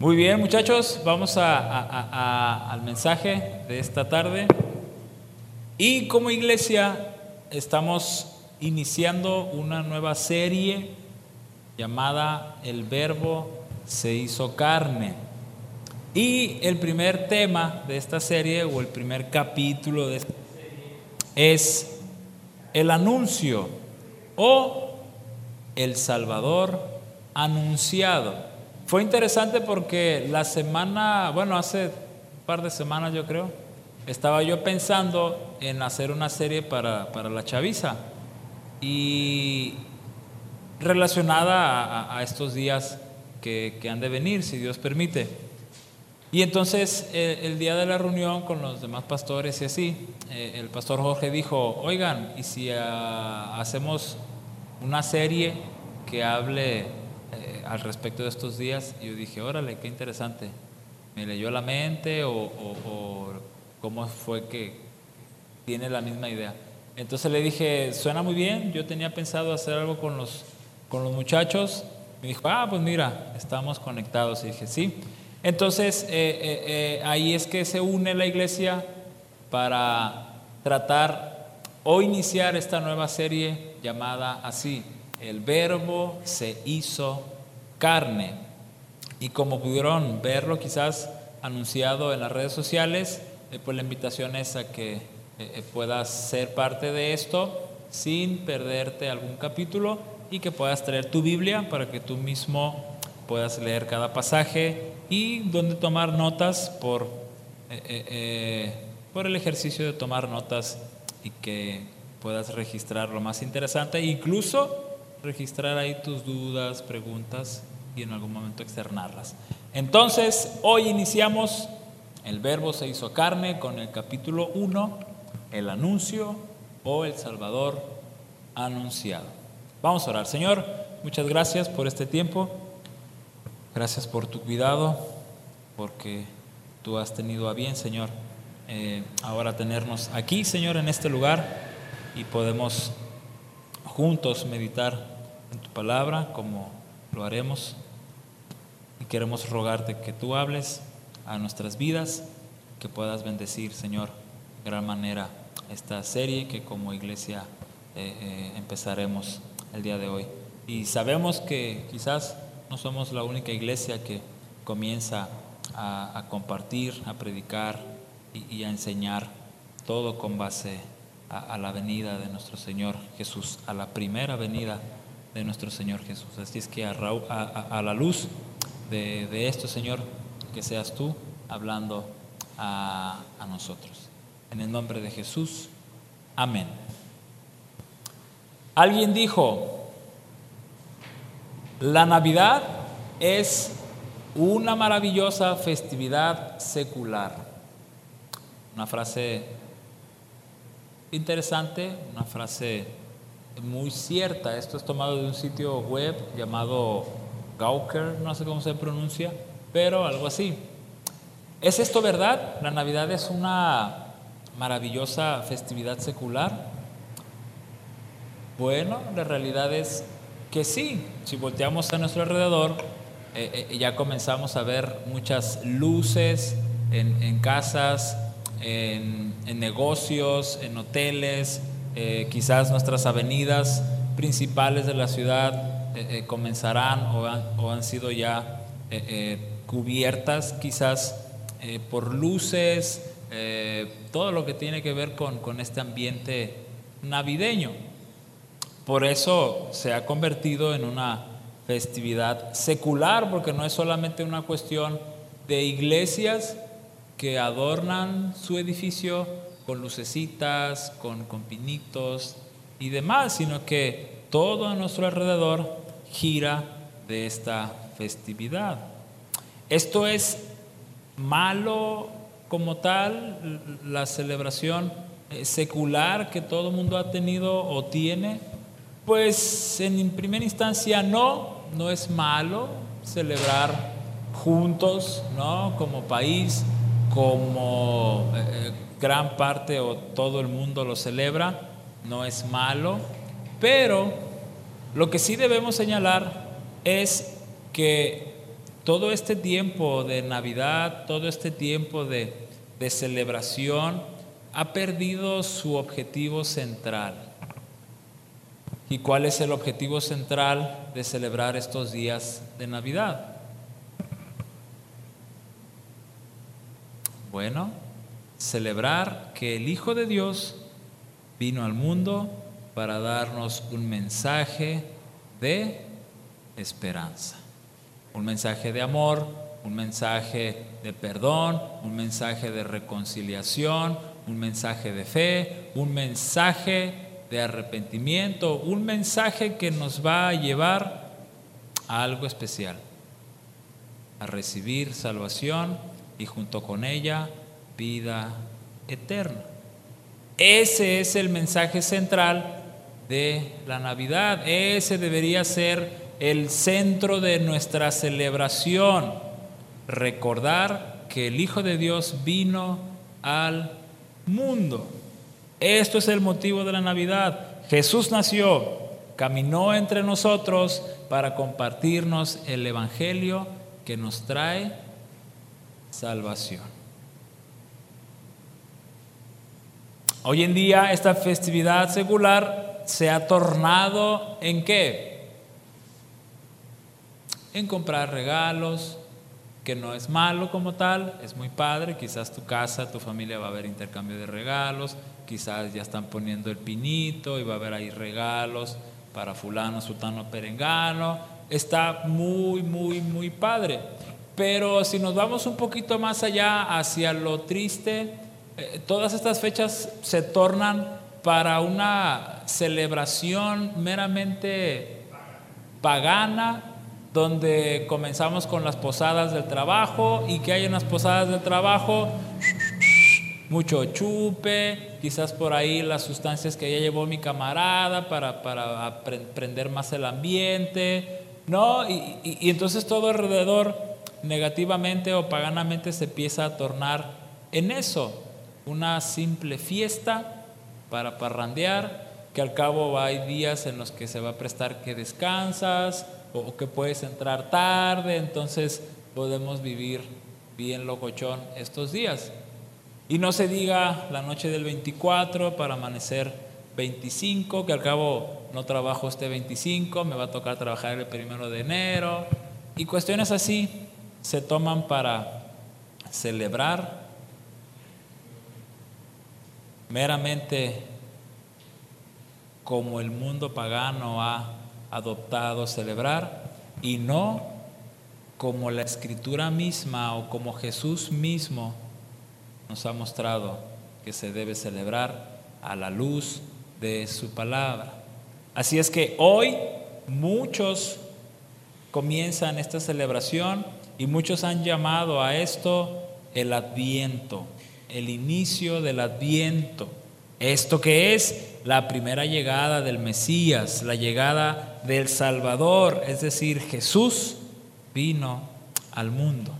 Muy bien, muchachos, vamos al mensaje de esta tarde. Y como iglesia estamos iniciando una nueva serie llamada El Verbo se hizo carne. Y el primer tema de esta serie, o el primer capítulo de esta serie, es el anuncio o el Salvador anunciado. Fue interesante porque la semana, bueno, hace un par de semanas yo creo, estaba yo pensando en hacer una serie para, la chaviza y relacionada a, estos días que, han de venir, si Dios permite. Y entonces el, día de la reunión con los demás pastores y así, eh, el pastor Jorge dijo, oigan, ¿y si ah, hacemos una serie que hable al respecto de estos días, yo dije, órale, qué interesante. Me leyó la mente o, cómo fue que tiene la misma idea. Entonces le dije, suena muy bien, yo tenía pensado hacer algo con los, con los muchachos. Me dijo, ah, pues mira, estamos conectados. Y dije, sí. Entonces eh, eh, ahí es que se une la iglesia para tratar o iniciar esta nueva serie llamada así, el verbo se hizo carne. Y como pudieron verlo quizás anunciado en las redes sociales, eh, pues la invitación es a que eh, eh, puedas ser parte de esto sin perderte algún capítulo y que puedas traer tu Biblia para que tú mismo puedas leer cada pasaje y donde tomar notas por, por el ejercicio de tomar notas y que puedas registrar lo más interesante, incluso registrar ahí tus dudas, preguntas y en algún momento externarlas. Entonces, hoy iniciamos el verbo se hizo carne con el capítulo 1, el anuncio o el Salvador anunciado. Vamos a orar. Señor, muchas gracias por este tiempo. Gracias por tu cuidado, porque tú has tenido a bien, Señor, eh, ahora tenernos aquí, Señor, en este lugar y podemos juntos meditar en tu palabra como lo haremos. Y queremos rogarte que tú hables a nuestras vidas, que puedas bendecir, Señor, de gran manera esta serie que como iglesia eh, eh, empezaremos el día de hoy. Y sabemos que quizás no somos la única iglesia que comienza a, compartir, a predicar y, y a enseñar todo con base a, la venida de nuestro Señor Jesús, a la primera venida de nuestro Señor Jesús. Así es que a, la luz de, esto, Señor, que seas tú hablando a, a nosotros. En el nombre de Jesús, amén. Alguien dijo, la Navidad es una maravillosa festividad secular. Una frase interesante, una frase muy cierta. Esto es tomado de un sitio web llamado Gawker, no sé cómo se pronuncia, pero algo así. ¿Es esto verdad? ¿La Navidad es una maravillosa festividad secular? Bueno, la realidad es que sí. Si volteamos a nuestro alrededor, eh, eh, ya comenzamos a ver muchas luces en, en casas, en, negocios, en hoteles, eh, quizás nuestras avenidas principales de la ciudad eh, eh, comenzarán o han, sido ya cubiertas quizás por luces, todo lo que tiene que ver con, con este ambiente navideño. Por eso se ha convertido en una festividad secular, porque no es solamente una cuestión de iglesias, que adornan su edificio con lucecitas, con, con pinitos y demás, sino que todo a nuestro alrededor gira de esta festividad. Esto es malo como tal, la celebración eh, secular que todo el mundo ha tenido o tiene, pues en primera instancia no, no es malo celebrar juntos, ¿no? Como país, como eh, gran parte o todo el mundo lo celebra, no es malo, pero lo que sí debemos señalar es que todo este tiempo de Navidad, todo este tiempo de celebración, ha perdido su objetivo central. ¿Y cuál es el objetivo central de celebrar estos días de Navidad? Bueno, celebrar que el Hijo de Dios vino al mundo para darnos un mensaje de esperanza, un mensaje de amor, un mensaje de perdón, un mensaje de reconciliación, un mensaje de fe, un mensaje de arrepentimiento, un mensaje que nos va a llevar a algo especial, a recibir salvación y junto con ella vida eterna. Ese es el mensaje central de la Navidad. Ese debería ser el centro de nuestra celebración. Recordar que el Hijo de Dios vino al mundo. Esto es el motivo de la Navidad. Jesús nació, caminó entre nosotros para compartirnos el Evangelio que nos trae salvación. Hoy en día esta festividad secular se ha tornado en qué? En comprar regalos, que no es malo como tal, es muy padre, quizás tu casa, tu familia va a haber intercambio de regalos, quizás ya están poniendo el pinito y va a haber ahí regalos para fulano, sutano, perengano, está muy, muy, muy padre. Pero si nos vamos un poquito más allá hacia lo triste, eh, todas estas fechas se tornan para una celebración meramente pagana, donde comenzamos con las posadas del trabajo y que hay unas posadas del trabajo, mucho chupe, quizás por ahí las sustancias que ya llevó mi camarada para, para prender más el ambiente, ¿no? y entonces todo alrededor negativamente o paganamente se empieza a tornar en eso, una simple fiesta para parrandear, que al cabo hay días en los que se va a prestar que descansas o que puedes entrar tarde, entonces podemos vivir bien locochón estos días. Y no se diga la noche del 24 para amanecer 25, que al cabo no trabajo este 25, me va a tocar trabajar el primero de enero, y cuestiones así se toman para celebrar meramente como el mundo pagano ha adoptado celebrar y no como la escritura misma o como Jesús mismo nos ha mostrado que se debe celebrar a la luz de su palabra. Así es que hoy muchos comienzan esta celebración y muchos han llamado a esto el adviento, el inicio del adviento. Esto que es la primera llegada del Mesías, la llegada del Salvador, es decir, Jesús vino al mundo.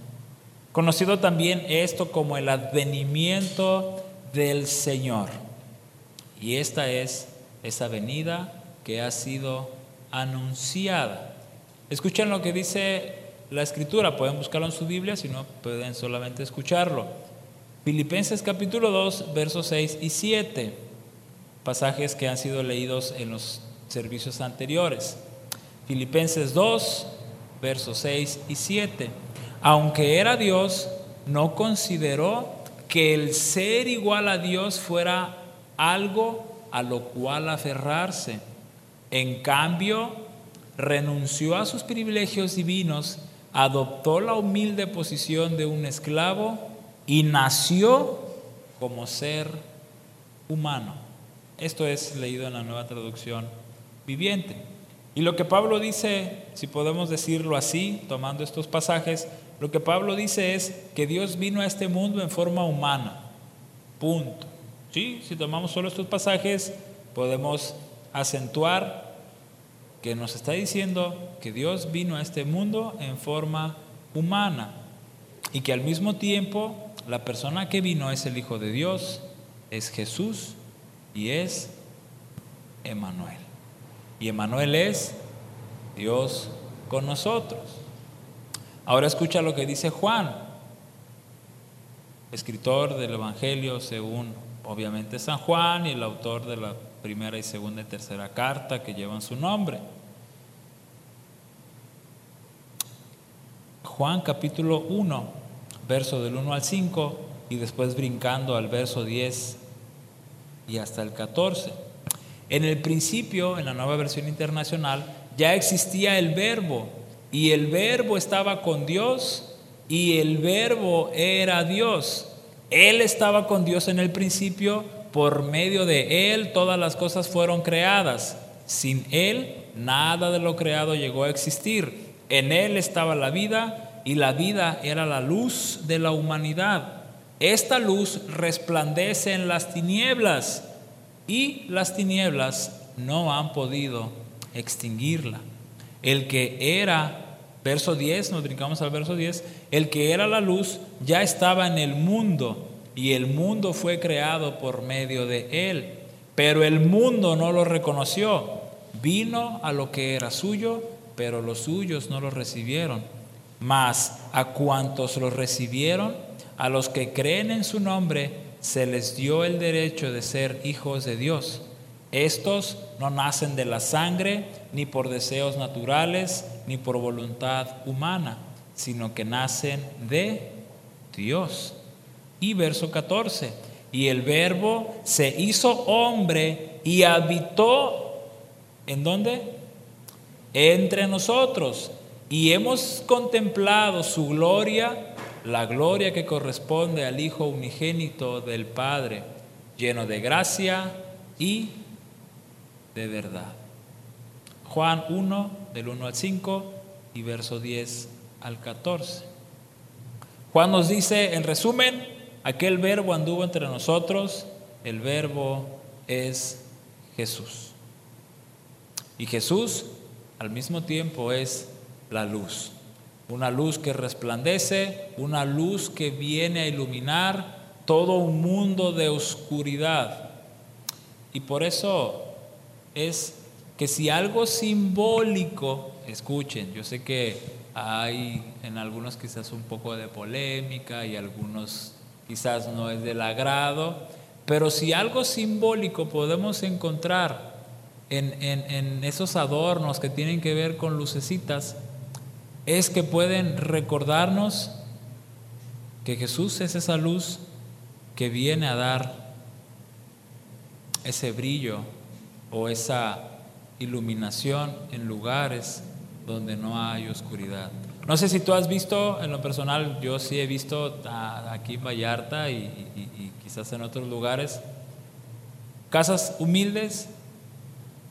Conocido también esto como el advenimiento del Señor. Y esta es esa venida que ha sido anunciada. Escuchen lo que dice la escritura. Pueden buscarlo en su Biblia, si no pueden solamente escucharlo. Filipenses capítulo 2, versos 6 y 7, pasajes que han sido leídos en los servicios anteriores. Filipenses 2, versos 6 y 7. Aunque era Dios, no consideró que el ser igual a Dios fuera algo a lo cual aferrarse. En cambio, renunció a sus privilegios divinos adoptó la humilde posición de un esclavo y nació como ser humano. Esto es leído en la nueva traducción viviente. Y lo que Pablo dice, si podemos decirlo así, tomando estos pasajes, lo que Pablo dice es que Dios vino a este mundo en forma humana. Punto. ¿Sí? Si tomamos solo estos pasajes, podemos acentuar que nos está diciendo que Dios vino a este mundo en forma humana y que al mismo tiempo la persona que vino es el Hijo de Dios, es Jesús y es Emanuel. Y Emanuel es Dios con nosotros. Ahora escucha lo que dice Juan, escritor del Evangelio según obviamente San Juan y el autor de la primera y segunda y tercera carta que llevan su nombre. Juan capítulo 1, verso del 1 al 5 y después brincando al verso 10 y hasta el 14. En el principio, en la nueva versión internacional, ya existía el verbo y el verbo estaba con Dios y el verbo era Dios. Él estaba con Dios en el principio, por medio de Él todas las cosas fueron creadas. Sin Él nada de lo creado llegó a existir. En Él estaba la vida y la vida era la luz de la humanidad. Esta luz resplandece en las tinieblas y las tinieblas no han podido extinguirla. El que era, verso 10, nos brincamos al verso 10, el que era la luz ya estaba en el mundo y el mundo fue creado por medio de él, pero el mundo no lo reconoció. Vino a lo que era suyo, pero los suyos no lo recibieron. Mas a cuantos lo recibieron, a los que creen en su nombre, se les dio el derecho de ser hijos de Dios. Estos no nacen de la sangre, ni por deseos naturales, ni por voluntad humana, sino que nacen de Dios. Y verso 14, y el verbo se hizo hombre y habitó, ¿en dónde? Entre nosotros. Y hemos contemplado su gloria la gloria que corresponde al Hijo unigénito del Padre, lleno de gracia y de verdad. Juan 1, del 1 al 5 y verso 10 al 14. Juan nos dice, en resumen, aquel verbo anduvo entre nosotros, el verbo es Jesús. Y Jesús al mismo tiempo es la luz una luz que resplandece, una luz que viene a iluminar todo un mundo de oscuridad. Y por eso es que si algo simbólico, escuchen, yo sé que hay en algunos quizás un poco de polémica y algunos quizás no es del agrado, pero si algo simbólico podemos encontrar en, en esos adornos que tienen que ver con lucecitas, es que pueden recordarnos que Jesús es esa luz que viene a dar ese brillo o esa iluminación en lugares donde no hay oscuridad. No sé si tú has visto, en lo personal, yo sí he visto aquí en Vallarta y, y quizás en otros lugares, casas humildes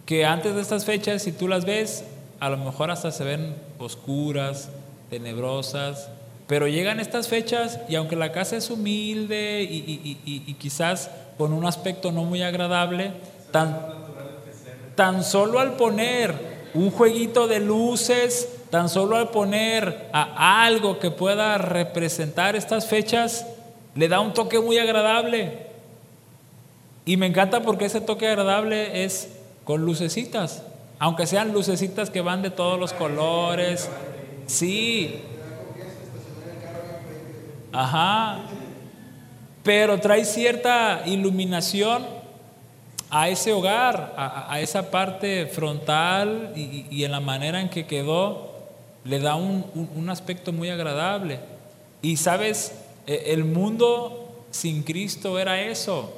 que antes de estas fechas, si tú las ves, a lo mejor hasta se ven oscuras, tenebrosas, pero llegan estas fechas y aunque la casa es humilde y, quizás con un aspecto no muy agradable, tan, tan solo al poner un jueguito de luces, tan solo al poner a algo que pueda representar estas fechas, le da un toque muy agradable. Y me encanta porque ese toque agradable es con lucecitas. Aunque sean lucecitas que van de todos los colores. Sí. Ajá. Pero trae cierta iluminación a ese hogar, a, esa parte frontal y, en la manera en que quedó, le da un, un aspecto muy agradable. Y sabes, e, el mundo sin Cristo era eso.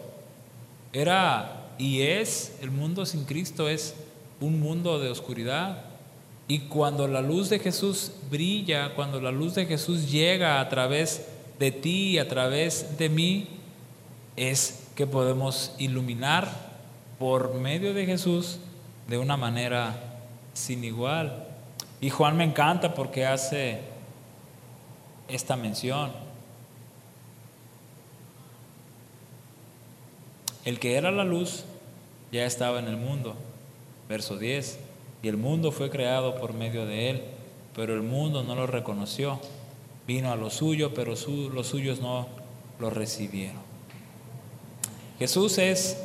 Era y es, el mundo sin Cristo es un mundo de oscuridad. Y cuando la luz de Jesús brilla, cuando la luz de Jesús llega a través de ti, a través de mí, es que podemos iluminar por medio de Jesús de una manera sin igual. Y Juan me encanta porque hace esta mención. El que era la luz ya estaba en el mundo Verso 10. Y el mundo fue creado por medio de él, pero el mundo no lo reconoció. Vino a lo suyo, pero los suyos no lo recibieron. Jesús es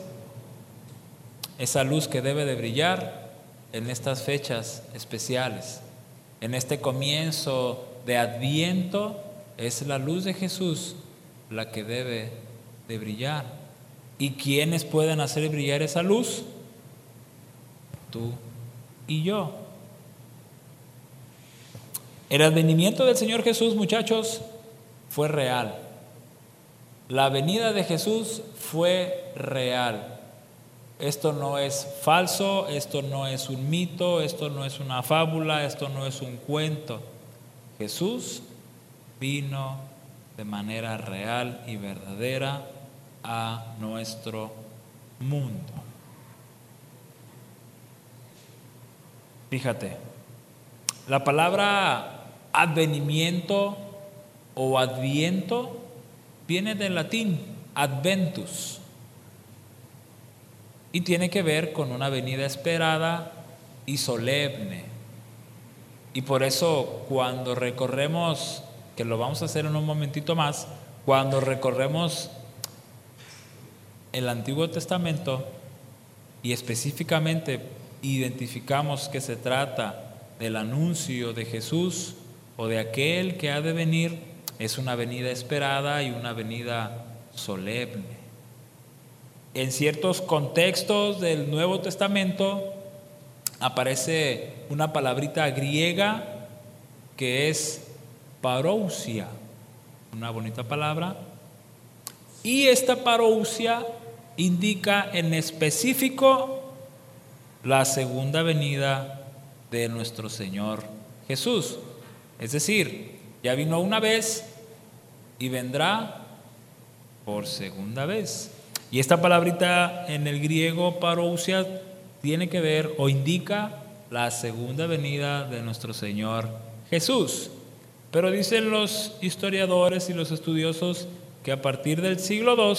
esa luz que debe de brillar en estas fechas especiales, en este comienzo de Adviento es la luz de Jesús la que debe de brillar. ¿Y quiénes pueden hacer brillar esa luz? Tú y yo. El advenimiento del Señor Jesús, muchachos, fue real. La venida de Jesús fue real. Esto no es falso, esto no es un mito, esto no es una fábula, esto no es un cuento. Jesús vino de manera real y verdadera a nuestro mundo. Fíjate, la palabra advenimiento o adviento viene del latín adventus y tiene que ver con una venida esperada y solemne. Y por eso cuando recorremos, que lo vamos a hacer en un momentito más, cuando recorremos el Antiguo Testamento y específicamente identificamos que se trata del anuncio de Jesús o de aquel que ha de venir, es una venida esperada y una venida solemne. En ciertos contextos del Nuevo Testamento aparece una palabrita griega que es parousia, una bonita palabra. Y esta parousia indica en específico la segunda venida de nuestro Señor Jesús. Es decir, ya vino una vez y vendrá por segunda vez. Y esta palabrita en el griego parousia tiene que ver o indica la segunda venida de nuestro Señor Jesús. Pero dicen los historiadores y los estudiosos que a partir del siglo II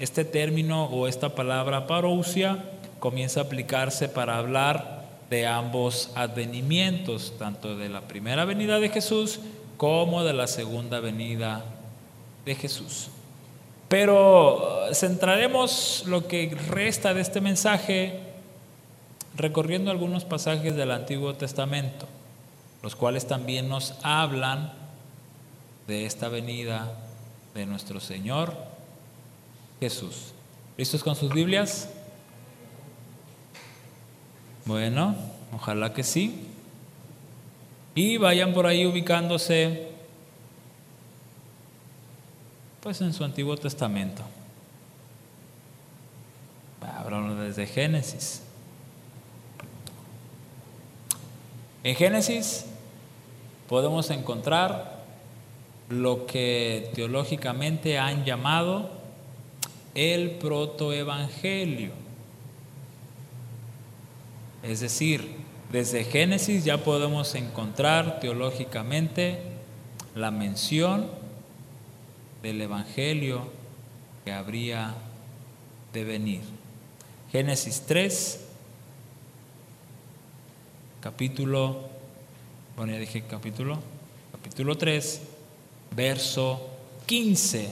este término o esta palabra parousia comienza a aplicarse para hablar de ambos advenimientos, tanto de la primera venida de Jesús como de la segunda venida de Jesús. Pero uh, centraremos lo que resta de este mensaje recorriendo algunos pasajes del Antiguo Testamento, los cuales también nos hablan de esta venida de nuestro Señor Jesús. ¿Listos con sus Biblias? Bueno, ojalá que sí. Y vayan por ahí ubicándose pues en su Antiguo Testamento. Hablamos desde Génesis. En Génesis podemos encontrar lo que teológicamente han llamado el protoevangelio. Es decir, desde Génesis ya podemos encontrar teológicamente la mención del Evangelio que habría de venir. Génesis 3, capítulo, bueno, ya dije capítulo, capítulo 3, verso 15.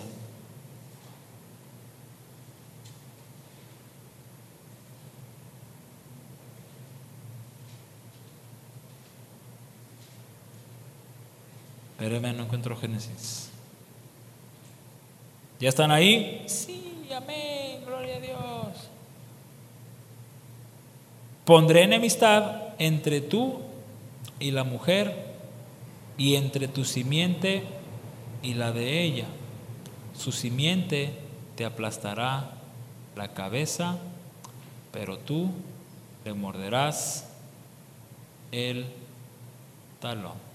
Espérame, no encuentro Génesis. ¿Ya están ahí? Sí, amén, gloria a Dios. Pondré enemistad entre tú y la mujer y entre tu simiente y la de ella. Su simiente te aplastará la cabeza, pero tú le morderás el talón.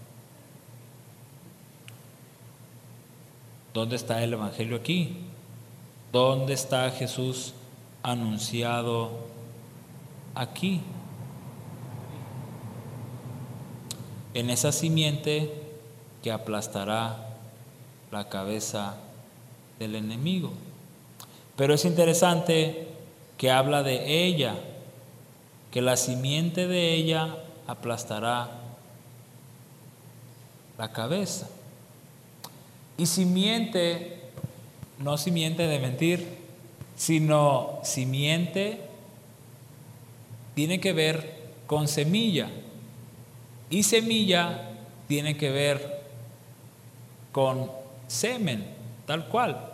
¿Dónde está el Evangelio aquí? ¿Dónde está Jesús anunciado aquí? En esa simiente que aplastará la cabeza del enemigo. Pero es interesante que habla de ella, que la simiente de ella aplastará la cabeza. Y simiente, no simiente de mentir, sino simiente tiene que ver con semilla. Y semilla tiene que ver con semen, tal cual.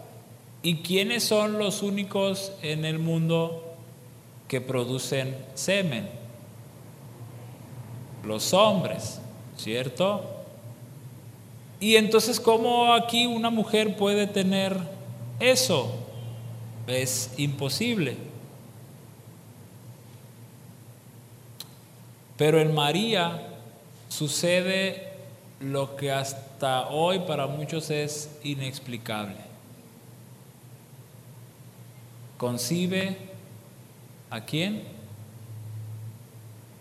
¿Y quiénes son los únicos en el mundo que producen semen? Los hombres, ¿cierto? Y entonces, ¿cómo aquí una mujer puede tener eso? Es imposible. Pero en María sucede lo que hasta hoy para muchos es inexplicable. Concibe a quién?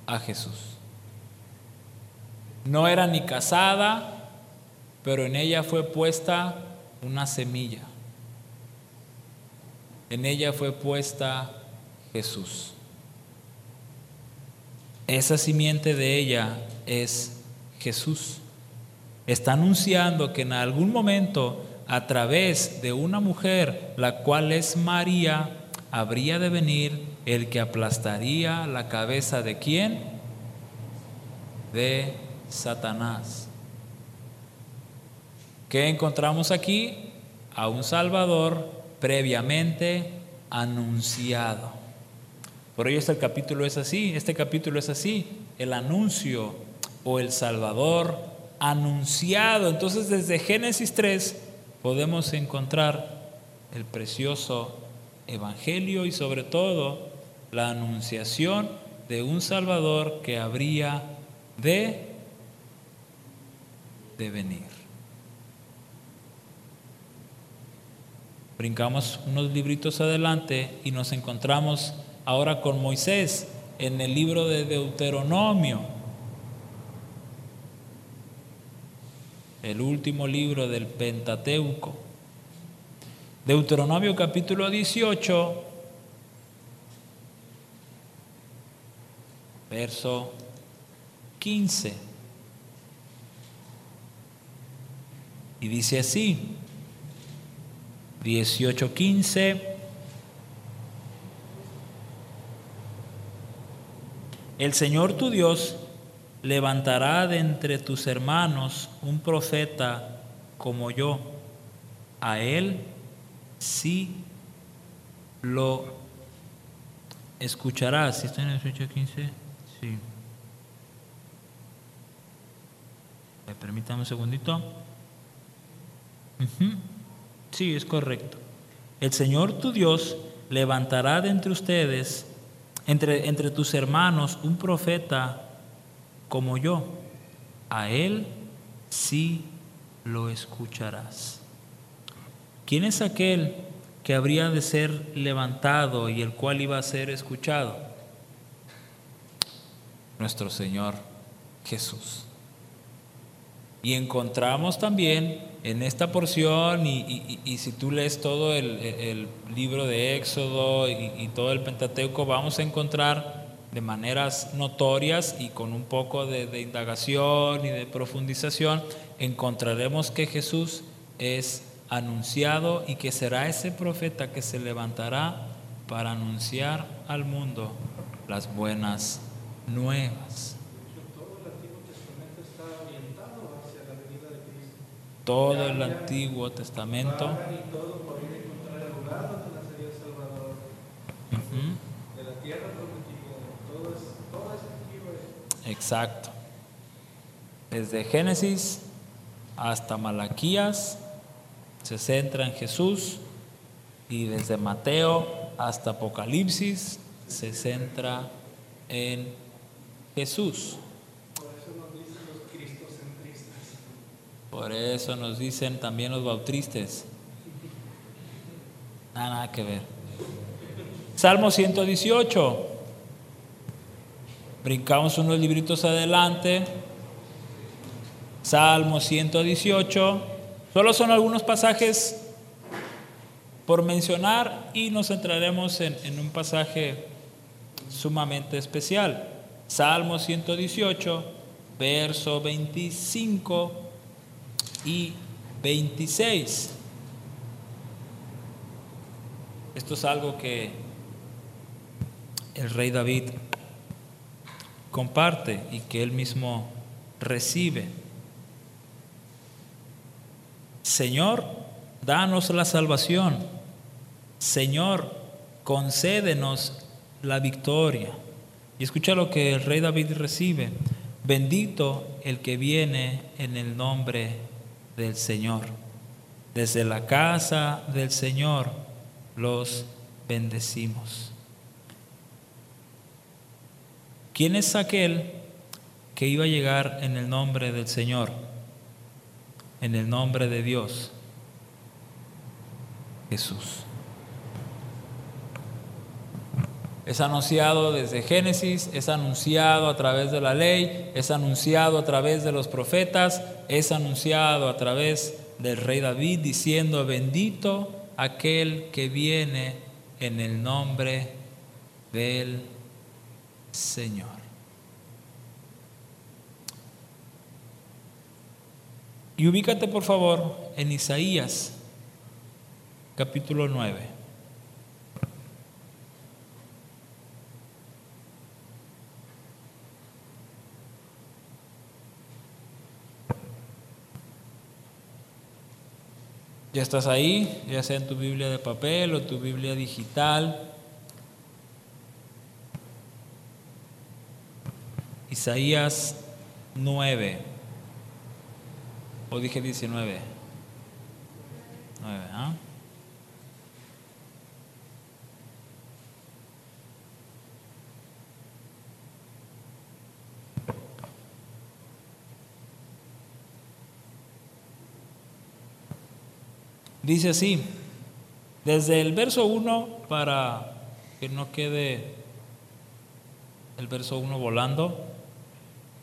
A Jesús. No era ni casada, pero en ella fue puesta una semilla. En ella fue puesta Jesús. Esa simiente de ella es Jesús. Está anunciando que en algún momento, a través de una mujer, la cual es María, habría de venir el que aplastaría la cabeza de quién? De Satanás. ¿Qué encontramos aquí? A un Salvador previamente anunciado. Por ello este capítulo es así, este capítulo es así, el anuncio o el Salvador anunciado. Entonces desde Génesis 3 podemos encontrar el precioso Evangelio y sobre todo la anunciación de un Salvador que habría de, de venir. Brincamos unos libritos adelante y nos encontramos ahora con Moisés en el libro de Deuteronomio, el último libro del Pentateuco. Deuteronomio capítulo 18, verso 15. Y dice así, 18:15. El Señor tu Dios levantará de entre tus hermanos un profeta como yo. A él sí lo escucharás. ¿Sí está en el 18:15? Sí. Permítame un segundito. Sí, es correcto. El Señor tu Dios levantará de entre ustedes, entre, entre tus hermanos, un profeta como yo. A él sí lo escucharás. ¿Quién es aquel que habría de ser levantado y el cual iba a ser escuchado? Nuestro Señor Jesús. Y encontramos también en esta porción, y, si tú lees todo el, libro de Éxodo y, todo el Pentateuco, vamos a encontrar de maneras notorias y con un poco de, indagación y de profundización, encontraremos que Jesús es anunciado y que será ese profeta que se levantará para anunciar al mundo las buenas nuevas. Todo el Antiguo Testamento. Exacto. Desde Génesis hasta Malaquías se centra en Jesús y desde Mateo hasta Apocalipsis se centra en Jesús. Por eso nos dicen también los bautistas. Nada, nada que ver. Salmo 118. Brincamos unos libritos adelante. Salmo 118. Solo son algunos pasajes por mencionar y nos centraremos en, en un pasaje sumamente especial. Salmo 118, verso 25 y 26. Esto es algo que el rey David comparte y que él mismo recibe. Señor, danos la salvación. Señor, concédenos la victoria. Y escucha lo que el rey David recibe. Bendito el que viene en el nombre del Señor. Desde la casa del Señor los bendecimos. ¿Quién es aquel que iba a llegar en el nombre del Señor? En el nombre de Dios. Jesús. Es anunciado desde Génesis, es anunciado a través de la ley, es anunciado a través de los profetas, es anunciado a través del rey David diciendo, bendito aquel que viene en el nombre del Señor. Y ubícate por favor en Isaías capítulo 9. Ya estás ahí, ya sea en tu Biblia de papel o tu Biblia digital. Isaías 9. O dije 19. 9, ¿ah? Dice así, desde el verso 1 para que no quede el verso 1 volando,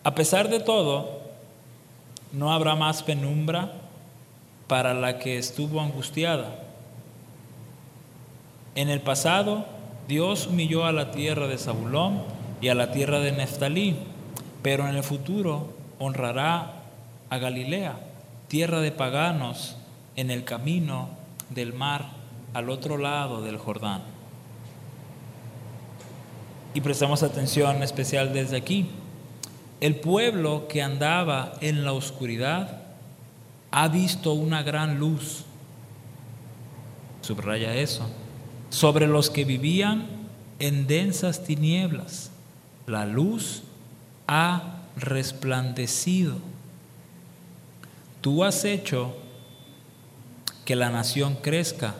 a pesar de todo, no habrá más penumbra para la que estuvo angustiada. En el pasado, Dios humilló a la tierra de Zabulón y a la tierra de Neftalí, pero en el futuro honrará a Galilea, tierra de paganos en el camino del mar al otro lado del Jordán. Y prestamos atención especial desde aquí. El pueblo que andaba en la oscuridad ha visto una gran luz. Subraya eso. Sobre los que vivían en densas tinieblas, la luz ha resplandecido. Tú has hecho que la nación crezca.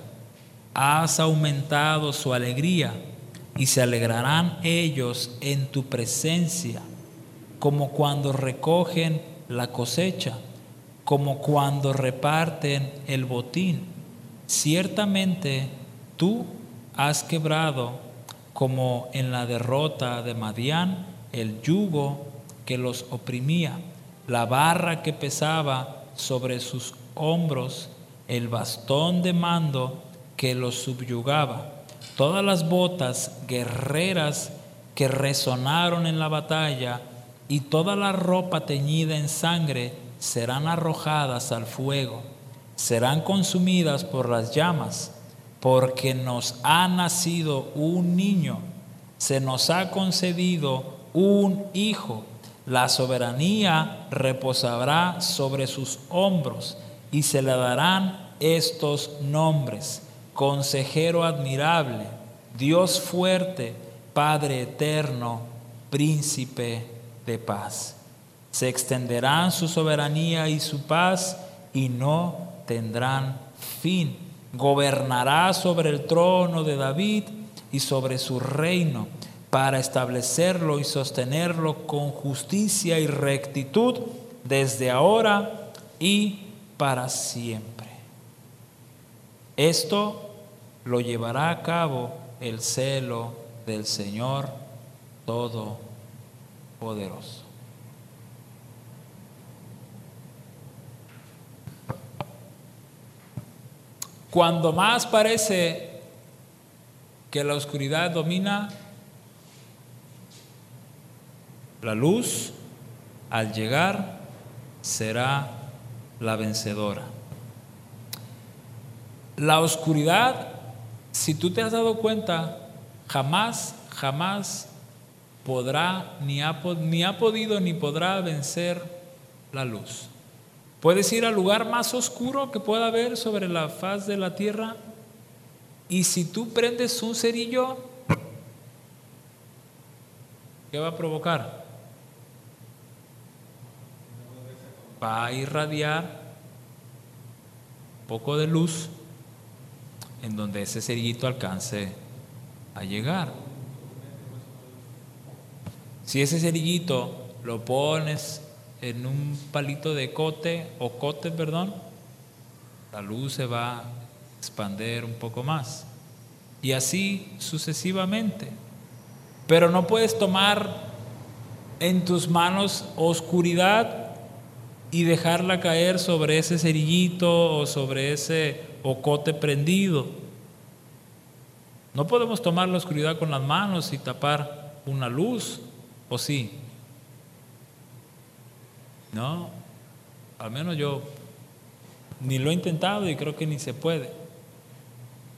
Has aumentado su alegría y se alegrarán ellos en tu presencia, como cuando recogen la cosecha, como cuando reparten el botín. Ciertamente tú has quebrado, como en la derrota de Madián, el yugo que los oprimía, la barra que pesaba sobre sus hombros el bastón de mando que los subyugaba, todas las botas guerreras que resonaron en la batalla y toda la ropa teñida en sangre serán arrojadas al fuego, serán consumidas por las llamas, porque nos ha nacido un niño, se nos ha concedido un hijo, la soberanía reposará sobre sus hombros y se le darán estos nombres. Consejero admirable, Dios fuerte, Padre eterno, príncipe de paz. Se extenderán su soberanía y su paz y no tendrán fin. Gobernará sobre el trono de David y sobre su reino para establecerlo y sostenerlo con justicia y rectitud desde ahora y para siempre. Esto lo llevará a cabo el celo del Señor Todopoderoso. Cuando más parece que la oscuridad domina, la luz al llegar será la vencedora. La oscuridad, si tú te has dado cuenta, jamás, jamás podrá, ni ha, ni ha podido, ni podrá vencer la luz. Puedes ir al lugar más oscuro que pueda haber sobre la faz de la tierra y si tú prendes un cerillo, ¿qué va a provocar? Va a irradiar poco de luz en donde ese cerillito alcance a llegar. Si ese cerillito lo pones en un palito de cote o cote, perdón, la luz se va a expander un poco más. Y así sucesivamente. Pero no puedes tomar en tus manos oscuridad y dejarla caer sobre ese cerillito o sobre ese ocote prendido. No podemos tomar la oscuridad con las manos y tapar una luz, ¿o sí? No, al menos yo ni lo he intentado y creo que ni se puede.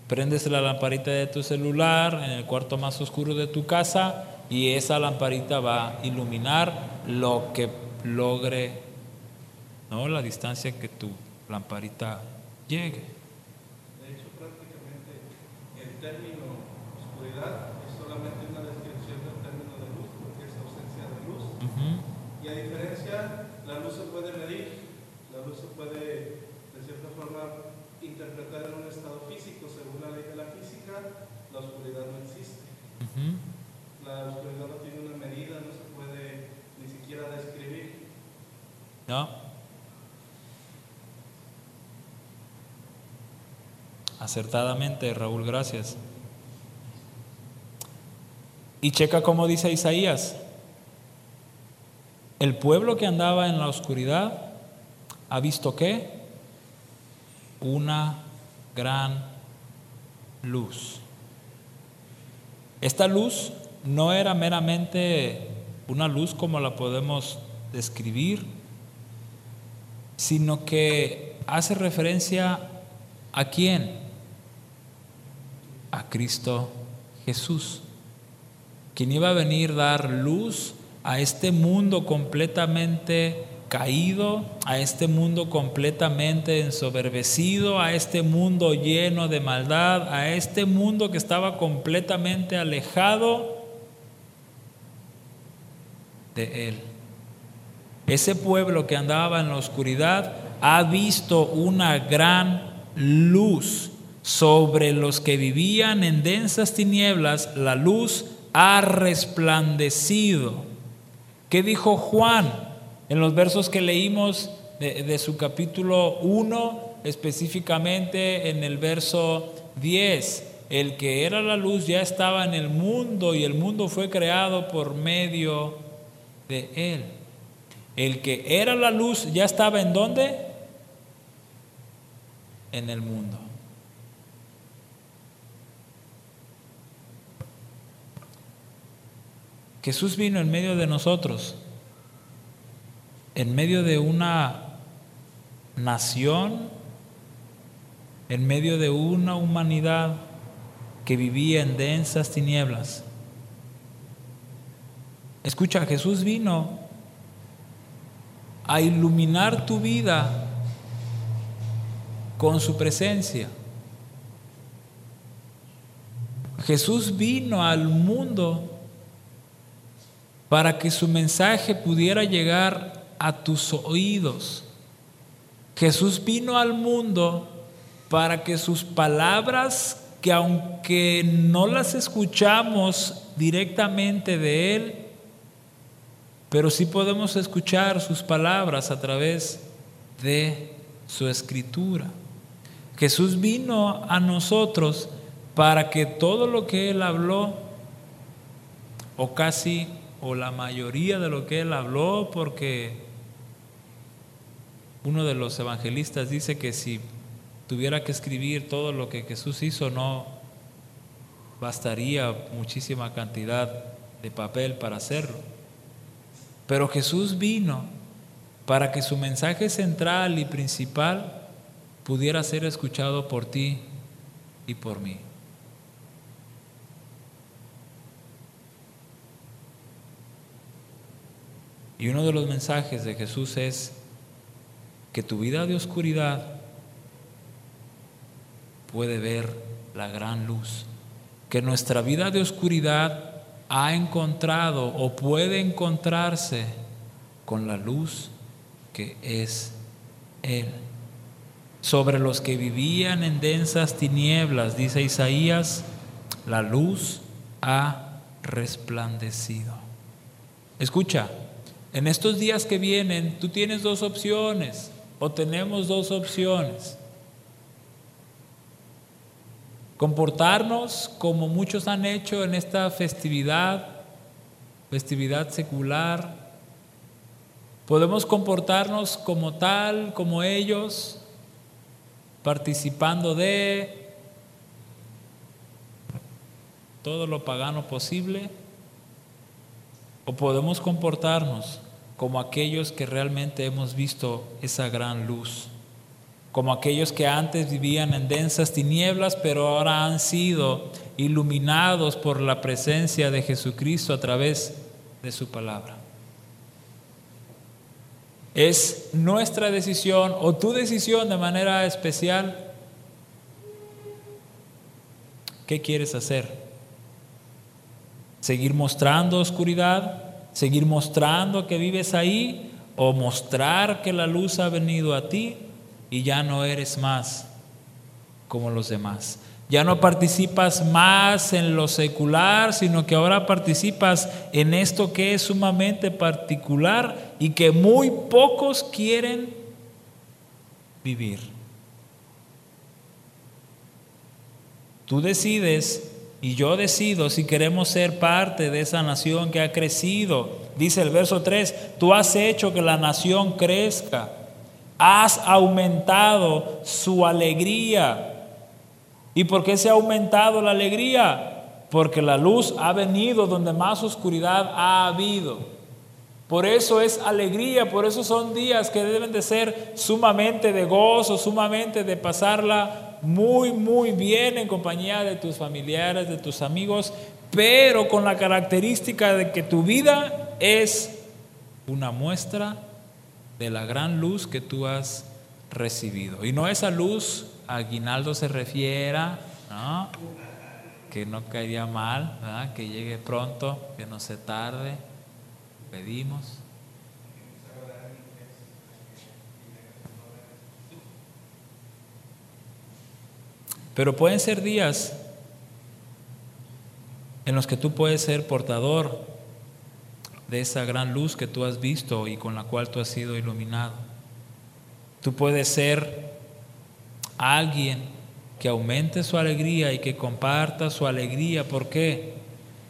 Prendes la lamparita de tu celular en el cuarto más oscuro de tu casa y esa lamparita va a iluminar lo que logre, ¿no? La distancia que tu lamparita llegue. De hecho, prácticamente el término oscuridad es solamente una descripción del término de luz, porque es ausencia de luz. Y a diferencia, la luz se puede medir, la luz se puede, de cierta forma, interpretar en un estado físico, según la ley de la física, la oscuridad no existe. La oscuridad no tiene una medida, no se puede ni siquiera describir. ¿No? Acertadamente, Raúl, gracias. Y checa cómo dice Isaías. El pueblo que andaba en la oscuridad ha visto qué? Una gran luz. Esta luz no era meramente una luz como la podemos describir, sino que hace referencia a quién? A Cristo Jesús, quien iba a venir dar luz a este mundo completamente caído, a este mundo completamente ensoberbecido, a este mundo lleno de maldad, a este mundo que estaba completamente alejado de Él. Ese pueblo que andaba en la oscuridad ha visto una gran luz sobre los que vivían en densas tinieblas, la luz ha resplandecido. ¿Qué dijo Juan? En los versos que leímos de, su capítulo 1, específicamente en el verso 10, el que era la luz ya estaba en el mundo y el mundo fue creado por medio de él. El que era la luz ya estaba en dónde? En el mundo. Jesús vino en medio de nosotros en medio de una nación, en medio de una humanidad que vivía en densas tinieblas. Escucha, Jesús vino a iluminar tu vida con su presencia. Jesús vino al mundo para que su mensaje pudiera llegar a tus oídos. Jesús vino al mundo para que sus palabras, que aunque no las escuchamos directamente de Él, pero sí podemos escuchar sus palabras a través de su escritura. Jesús vino a nosotros para que todo lo que Él habló, o casi, o la mayoría de lo que Él habló, porque uno de los evangelistas dice que si tuviera que escribir todo lo que Jesús hizo, no bastaría muchísima cantidad de papel para hacerlo. Pero Jesús vino para que su mensaje central y principal pudiera ser escuchado por ti y por mí. Y uno de los mensajes de Jesús es que tu vida de oscuridad puede ver la gran luz, que nuestra vida de oscuridad ha encontrado o puede encontrarse con la luz que es Él. Sobre los que vivían en densas tinieblas, dice Isaías, la luz ha resplandecido. Escucha, en estos días que vienen tú tienes dos opciones o tenemos dos opciones. Comportarnos como muchos han hecho en esta festividad, festividad secular. Podemos comportarnos como tal, como ellos, participando de todo lo pagano posible, o podemos comportarnos como aquellos que realmente hemos visto esa gran luz como aquellos que antes vivían en densas tinieblas, pero ahora han sido iluminados por la presencia de Jesucristo a través de su palabra. Es nuestra decisión o tu decisión de manera especial. ¿Qué quieres hacer? ¿Seguir mostrando oscuridad? ¿Seguir mostrando que vives ahí? ¿O mostrar que la luz ha venido a ti? y ya no eres más como los demás. Ya no participas más en lo secular, sino que ahora participas en esto que es sumamente particular y que muy pocos quieren vivir. Tú decides y yo decido si queremos ser parte de esa nación que ha crecido. Dice el verso 3, tú has hecho que la nación crezca has aumentado su alegría. ¿Y por qué se ha aumentado la alegría? Porque la luz ha venido donde más oscuridad ha habido. Por eso es alegría, por eso son días que deben de ser sumamente de gozo, sumamente de pasarla muy, muy bien en compañía de tus familiares, de tus amigos, pero con la característica de que tu vida es una muestra de la gran luz que tú has recibido. Y no esa luz aguinaldo se refiera, que no caería mal, que llegue pronto, que no se tarde, pedimos. Pero pueden ser días en los que tú puedes ser portador de esa gran luz que tú has visto y con la cual tú has sido iluminado. Tú puedes ser alguien que aumente su alegría y que comparta su alegría. ¿Por qué?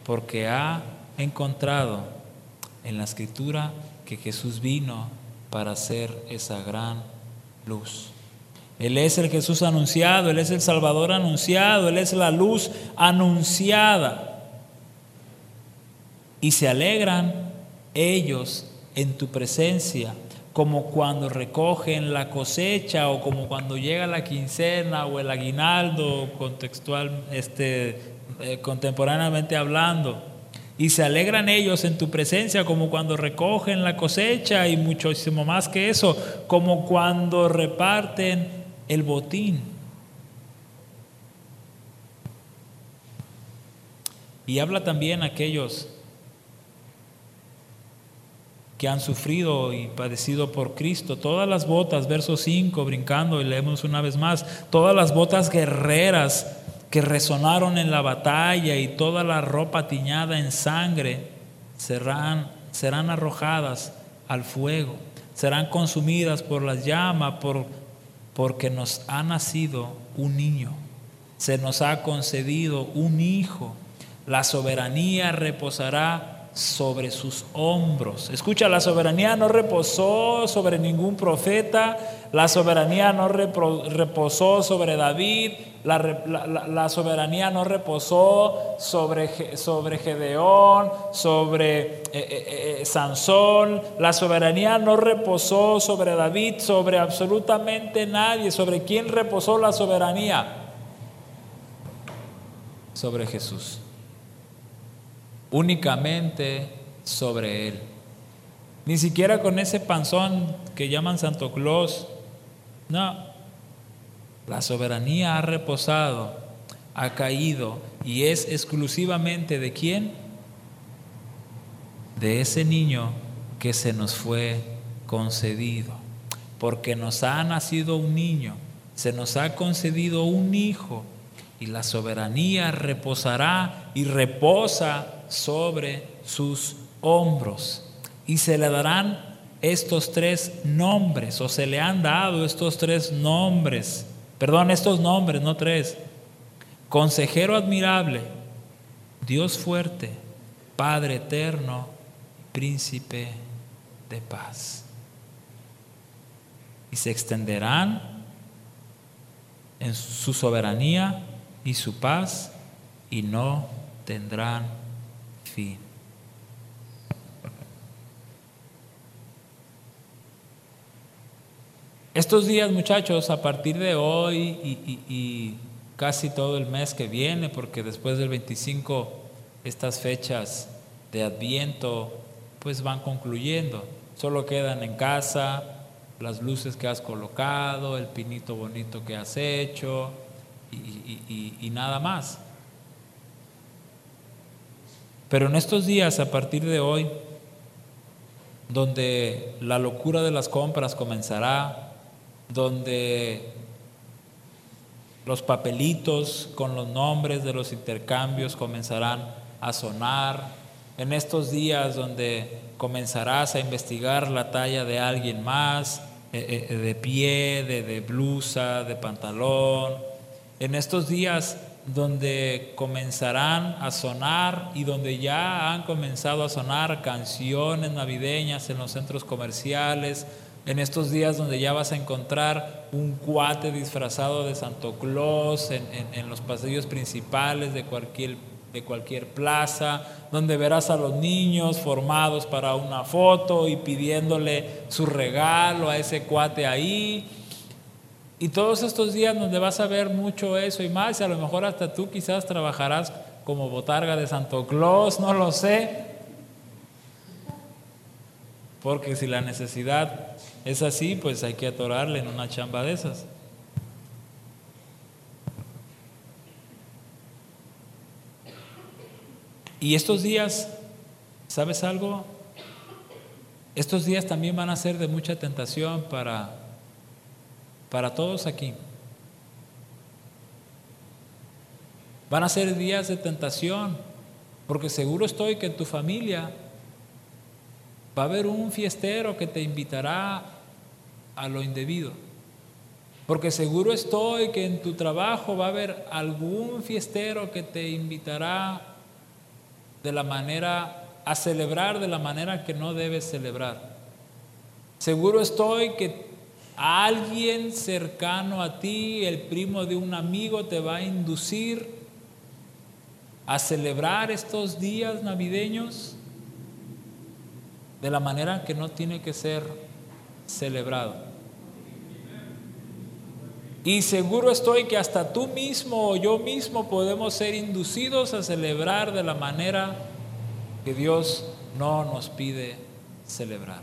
Porque ha encontrado en la escritura que Jesús vino para ser esa gran luz. Él es el Jesús anunciado, Él es el Salvador anunciado, Él es la luz anunciada. Y se alegran ellos en tu presencia, como cuando recogen la cosecha o como cuando llega la quincena o el aguinaldo contextual, este, eh, contemporáneamente hablando. Y se alegran ellos en tu presencia como cuando recogen la cosecha y muchísimo más que eso, como cuando reparten el botín. Y habla también aquellos que han sufrido y padecido por Cristo. Todas las botas, verso 5, brincando y leemos una vez más, todas las botas guerreras que resonaron en la batalla y toda la ropa tiñada en sangre serán, serán arrojadas al fuego, serán consumidas por las llamas, por, porque nos ha nacido un niño, se nos ha concedido un hijo, la soberanía reposará sobre sus hombros. Escucha, la soberanía no reposó sobre ningún profeta, la soberanía no reposó sobre David, la, soberanía no reposó sobre, sobre Gedeón, sobre eh, eh, eh, Sansón, la soberanía no reposó sobre David, sobre absolutamente nadie. ¿Sobre quién reposó la soberanía? Sobre Jesús únicamente sobre Él. Ni siquiera con ese panzón que llaman Santo Claus, No, la soberanía ha reposado, ha caído y es exclusivamente de quién? De ese niño que se nos fue concedido. Porque nos ha nacido un niño, se nos ha concedido un hijo y la soberanía reposará y reposa sobre sus hombros. Y se le darán estos tres nombres, o se le han dado estos tres nombres, perdón, estos nombres, no tres. Consejero admirable, Dios fuerte, Padre eterno, príncipe de paz. Y se extenderán en su soberanía y su paz y no tendrán fin. Estos días, muchachos, a partir de hoy y, casi todo el mes que viene, porque después del 25 estas fechas de Adviento pues van concluyendo. Solo quedan en casa las luces que has colocado, el pinito bonito que has hecho y nada más. Pero en estos días, a partir de hoy, donde la locura de las compras comenzará, donde los papelitos con los nombres de los intercambios comenzarán a sonar, en estos días donde comenzarás a investigar la talla de alguien más, eh, eh, de pie, de, de blusa, de pantalón, en estos días donde comenzarán a sonar y donde ya han comenzado a sonar canciones navideñas en los centros comerciales, en estos días donde ya vas a encontrar un cuate disfrazado de Santo Claus en, los pasillos principales de cualquier, de cualquier plaza, donde verás a los niños formados para una foto y pidiéndole su regalo a ese cuate ahí. Y todos estos días donde vas a ver mucho eso y más, y a lo mejor hasta tú quizás trabajarás como botarga de Santo Claus, no lo sé. Porque si la necesidad es así, pues hay que atorarle en una chamba de esas. Y estos días, ¿sabes algo? Estos días también van a ser de mucha tentación para, para todos aquí. Van a ser días de tentación, porque seguro estoy que en tu familia Va a haber un fiestero que te invitará a lo indebido. Porque seguro estoy que en tu trabajo va a haber algún fiestero que te invitará de la manera a celebrar de la manera que no debes celebrar. Seguro estoy que alguien cercano a ti, el primo de un amigo, te va a inducir a celebrar estos días navideños de la manera que no tiene que ser celebrado. Y seguro estoy que hasta tú mismo o yo mismo podemos ser inducidos a celebrar de la manera que Dios no nos pide celebrar.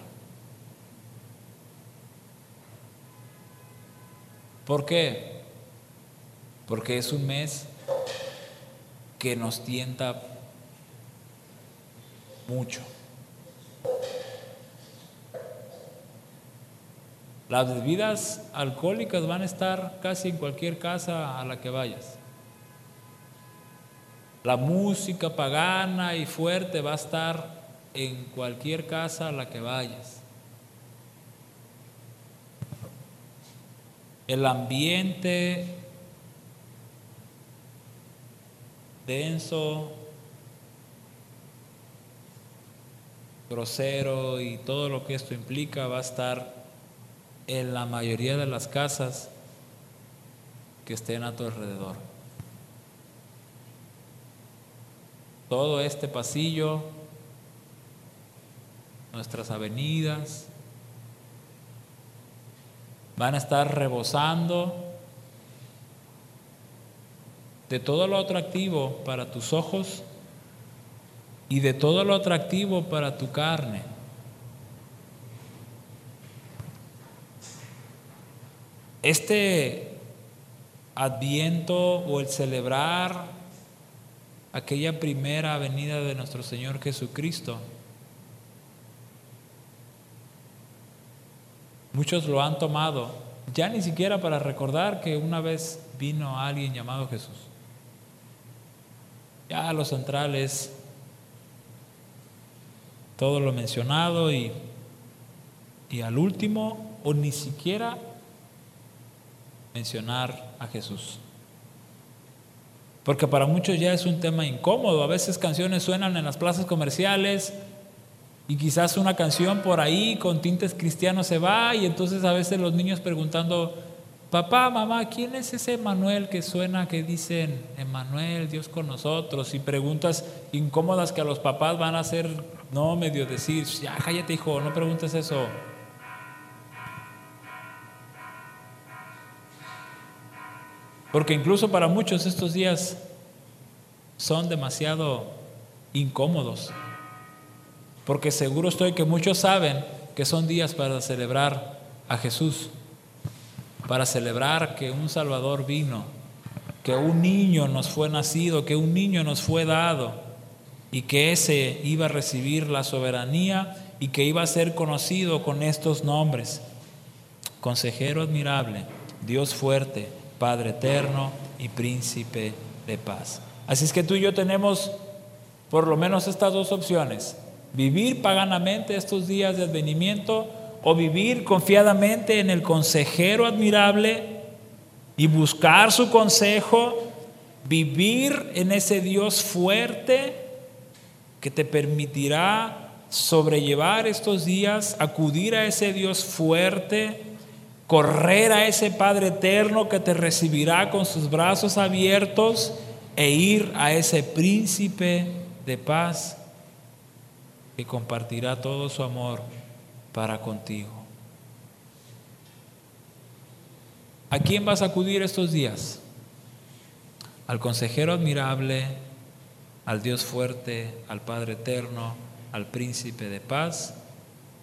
¿Por qué? Porque es un mes que nos tienta mucho. Las bebidas alcohólicas van a estar casi en cualquier casa a la que vayas. La música pagana y fuerte va a estar en cualquier casa a la que vayas. El ambiente denso, grosero y todo lo que esto implica va a estar en la mayoría de las casas que estén a tu alrededor. Todo este pasillo, nuestras avenidas, van a estar rebosando de todo lo atractivo para tus ojos y de todo lo atractivo para tu carne. Este adviento o el celebrar aquella primera venida de nuestro Señor Jesucristo, muchos lo han tomado ya ni siquiera para recordar que una vez vino alguien llamado Jesús. Ya lo central es todo lo mencionado y, y al último, o ni siquiera mencionar a Jesús. Porque para muchos ya es un tema incómodo. A veces canciones suenan en las plazas comerciales y quizás una canción por ahí con tintes cristianos se va y entonces a veces los niños preguntando, papá, mamá, ¿quién es ese Emanuel que suena que dicen, Emanuel, Dios con nosotros? Y preguntas incómodas que a los papás van a hacer, no, medio decir, ya cállate hijo, no preguntes eso. Porque incluso para muchos estos días son demasiado incómodos. Porque seguro estoy que muchos saben que son días para celebrar a Jesús, para celebrar que un Salvador vino, que un niño nos fue nacido, que un niño nos fue dado y que ese iba a recibir la soberanía y que iba a ser conocido con estos nombres. Consejero admirable, Dios fuerte, Padre eterno y príncipe de paz. Así es que tú y yo tenemos por lo menos estas dos opciones. Vivir paganamente estos días de advenimiento o vivir confiadamente en el consejero admirable y buscar su consejo, vivir en ese Dios fuerte que te permitirá sobrellevar estos días, acudir a ese Dios fuerte correr a ese Padre eterno que te recibirá con sus brazos abiertos e ir a ese príncipe de paz que compartirá todo su amor para contigo. ¿A quién vas a acudir estos días? ¿Al consejero admirable, al Dios fuerte, al Padre eterno, al príncipe de paz?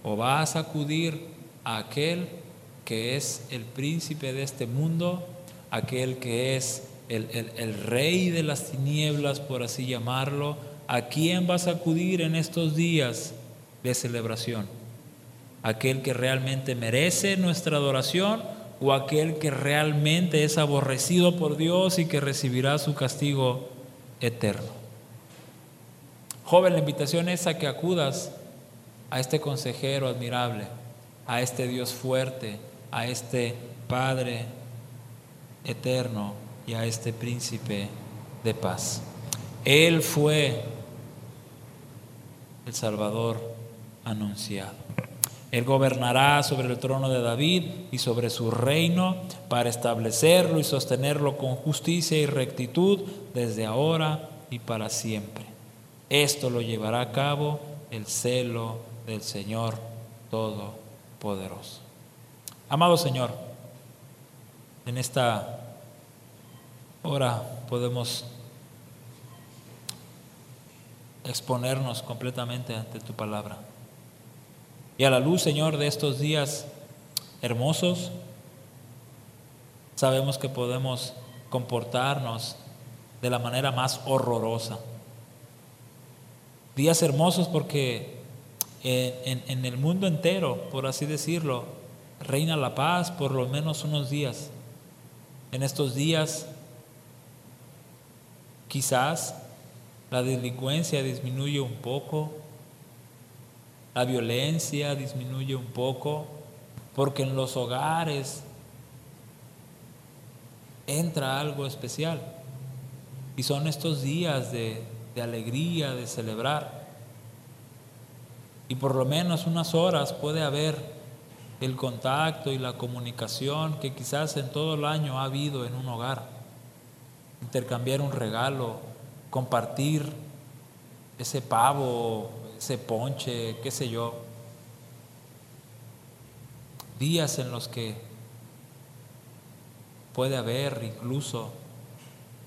¿O vas a acudir a aquel que es el príncipe de este mundo, aquel que es el, rey de las tinieblas, por así llamarlo, ¿a quién vas a acudir en estos días de celebración? ¿Aquel que realmente merece nuestra adoración o aquel que realmente es aborrecido por Dios y que recibirá su castigo eterno? Joven, la invitación es a que acudas a este consejero admirable, a este Dios fuerte, a este Padre eterno y a este príncipe de paz. Él fue el Salvador anunciado. Él gobernará sobre el trono de David y sobre su reino para establecerlo y sostenerlo con justicia y rectitud desde ahora y para siempre. Esto lo llevará a cabo el celo del Señor Todopoderoso. Amado Señor, en esta hora podemos exponernos completamente ante tu palabra. Y a la luz, Señor, de estos días hermosos, sabemos que podemos comportarnos de la manera más horrorosa. Días hermosos porque en, el mundo entero, por así decirlo, reina la paz por lo menos unos días. En estos días quizás la delincuencia disminuye un poco, la violencia disminuye un poco, porque en los hogares entra algo especial. Y son estos días de, de alegría, de celebrar. Y por lo menos unas horas puede haber el contacto y la comunicación que quizás en todo el año ha habido en un hogar. Intercambiar un regalo, compartir ese pavo, ese ponche, qué sé yo. Días en los que puede haber incluso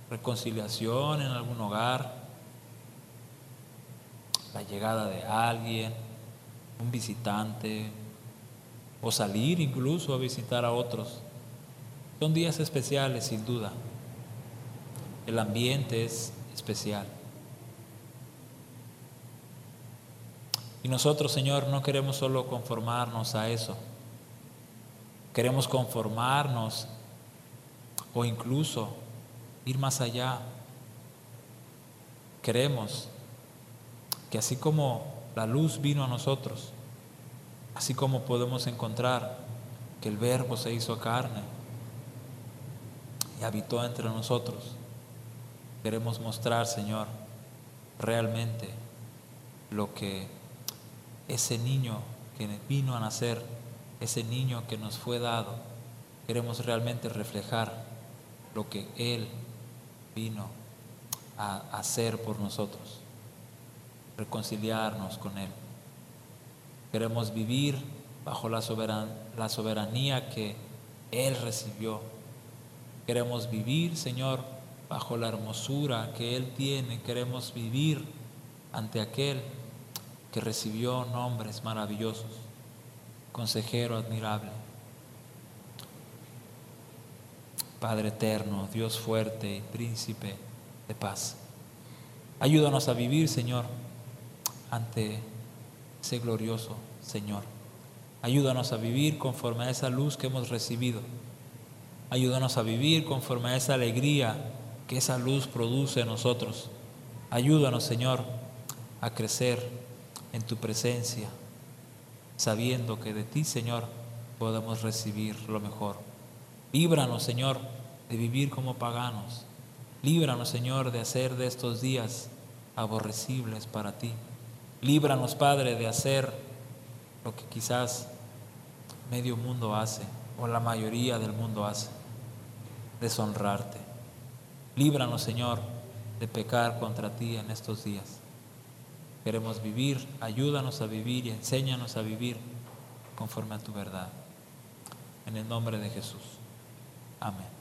reconciliación en algún hogar, la llegada de alguien, un visitante, o salir incluso a visitar a otros. Son días especiales, sin duda. El ambiente es especial. Y nosotros, Señor, no queremos solo conformarnos a eso. Queremos conformarnos o incluso ir más allá. Queremos que así como la luz vino a nosotros, así como podemos encontrar que el verbo se hizo carne y habitó entre nosotros, queremos mostrar, Señor, realmente lo que ese niño que vino a nacer, ese niño que nos fue dado, queremos realmente reflejar lo que Él vino a hacer por nosotros, reconciliarnos con Él. Queremos vivir bajo la, soberanía que Él recibió. Queremos vivir, Señor, bajo la hermosura que Él tiene. Queremos vivir ante aquel que recibió nombres maravillosos, consejero admirable, Padre eterno, Dios fuerte y príncipe de paz. Ayúdanos a vivir, Señor, ante ese glorioso Señor. Ayúdanos a vivir conforme a esa luz que hemos recibido. Ayúdanos a vivir conforme a esa alegría que esa luz produce en nosotros. Ayúdanos, Señor, a crecer en tu presencia, sabiendo que de ti, Señor, podemos recibir lo mejor. Líbranos, Señor, de vivir como paganos. Líbranos, Señor, de hacer de estos días aborrecibles para ti. Líbranos, Padre, de hacer lo que quizás medio mundo hace o la mayoría del mundo hace, deshonrarte. Líbranos, Señor, de pecar contra ti en estos días. Queremos vivir, ayúdanos a vivir y enséñanos a vivir conforme a tu verdad. En el nombre de Jesús. Amén.